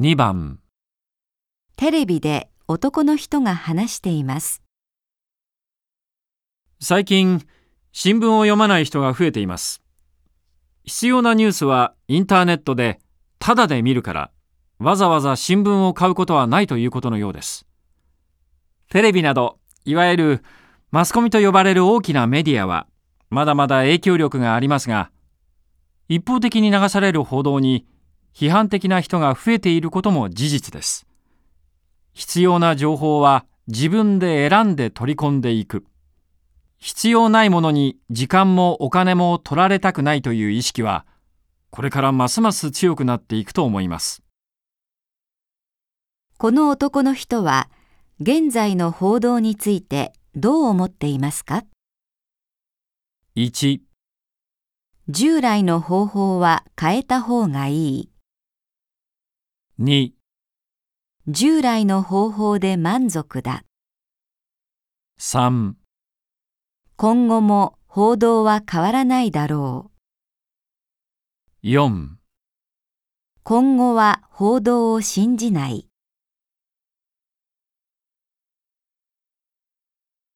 2番。テレビで男の人が話しています。最近新聞を読まない人が増えています。必要なニュースはインターネットでタダで見るからわざわざ新聞を買うことはないということのようです。テレビなどいわゆるマスコミと呼ばれる大きなメディアはまだまだ影響力がありますが一方的に流される報道に批判的な人が増えていることも事実です。必要な情報は自分で選んで取り込んでいく。必要ないものに時間もお金も取られたくないという意識はこれからますます強くなっていくと思います。この男の人は現在の報道についてどう思っていますか？1従来の方法は変えた方がいい。2従来の方法で満足だ。3今後も報道は変わらないだろう。4今後は報道を信じない。